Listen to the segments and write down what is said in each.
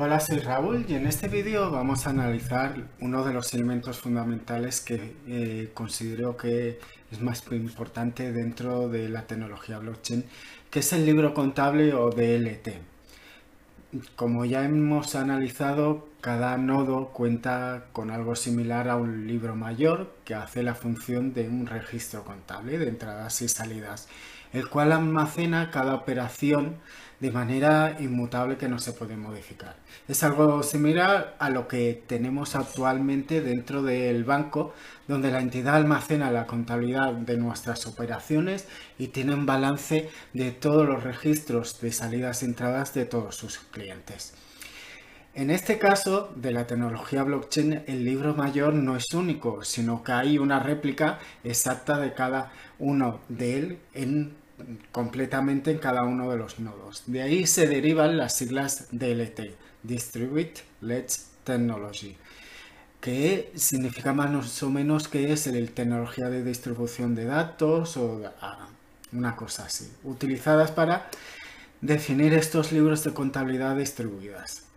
Hola, soy Raúl y en este vídeo vamos a analizar uno de los elementos fundamentales que eh, considero que es más importante dentro de la tecnología blockchain, que es el libro contable o DLT. Como ya hemos analizado, cada nodo cuenta con algo similar a un libro mayor que hace la función de un registro contable de entradas y salidas, el cual almacena cada operación de manera inmutable que no se puede modificar. Es algo similar a lo que tenemos actualmente dentro del banco, donde la entidad almacena la contabilidad de nuestras operaciones y tiene un balance de todos los registros de salidas y entradas de todos sus clientes. En este caso de la tecnología blockchain, el libro mayor no es único, sino que hay una réplica exacta de cada uno de él en completamente en cada uno de los nodos. De ahí se derivan las siglas DLT, Distribute Ledge Technology, que significa más o menos que es la tecnología de distribución de datos o ah, una cosa así, utilizadas para definir estos libros de contabilidad distribuidas.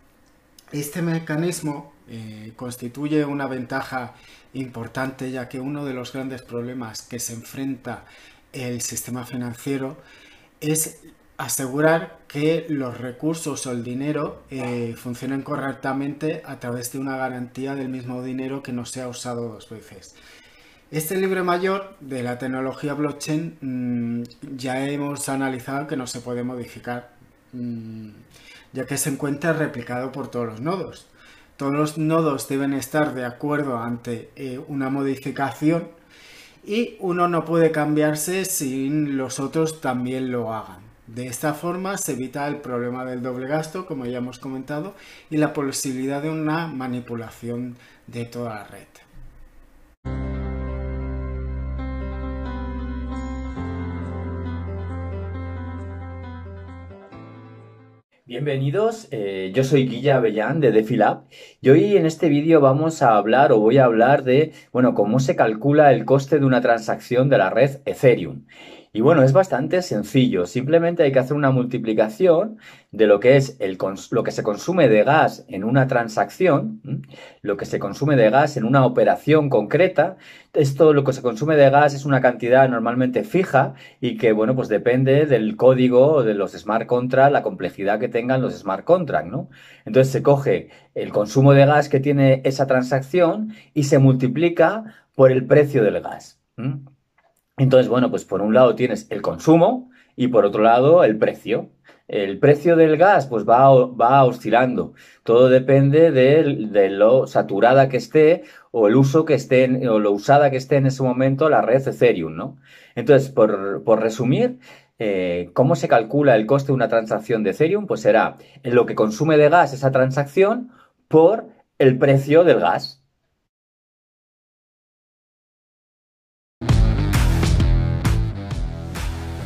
Este mecanismo eh, constituye una ventaja importante ya que uno de los grandes problemas que se enfrenta el sistema financiero es asegurar que los recursos o el dinero eh, funcionen correctamente a través de una garantía del mismo dinero que no sea usado dos veces. Este libro mayor de la tecnología blockchain mm, ya hemos analizado que no se puede modificar, mm, ya que se encuentra replicado por todos los nodos. Todos los nodos deben estar de acuerdo ante eh, una modificación y uno no puede cambiarse sin los otros también lo hagan. De esta forma se evita el problema del doble gasto, como ya hemos comentado, y la posibilidad de una manipulación de toda la red. Bienvenidos, eh, yo soy Guilla Avellán de DefiLab y hoy en este vídeo vamos a hablar o voy a hablar de, bueno, cómo se calcula el coste de una transacción de la red Ethereum. Y bueno, es bastante sencillo. Simplemente hay que hacer una multiplicación de lo que es lo que se consume de gas en una transacción, lo que se consume de gas en una operación concreta. Esto, lo que se consume de gas es una cantidad normalmente fija y que, bueno, pues depende del código de los smart contracts, la complejidad que tengan los smart contracts, ¿no? Entonces se coge el consumo de gas que tiene esa transacción y se multiplica por el precio del gas. Entonces, bueno, pues por un lado tienes el consumo y por otro lado el precio. El precio del gas pues va, va oscilando. Todo depende de, lo saturada que esté o el uso que esté o lo usada que esté en ese momento la red Ethereum, ¿no? Entonces, por, resumir, eh, ¿cómo se calcula el coste de una transacción de Ethereum? Pues será lo que consume de gas esa transacción por el precio del gas.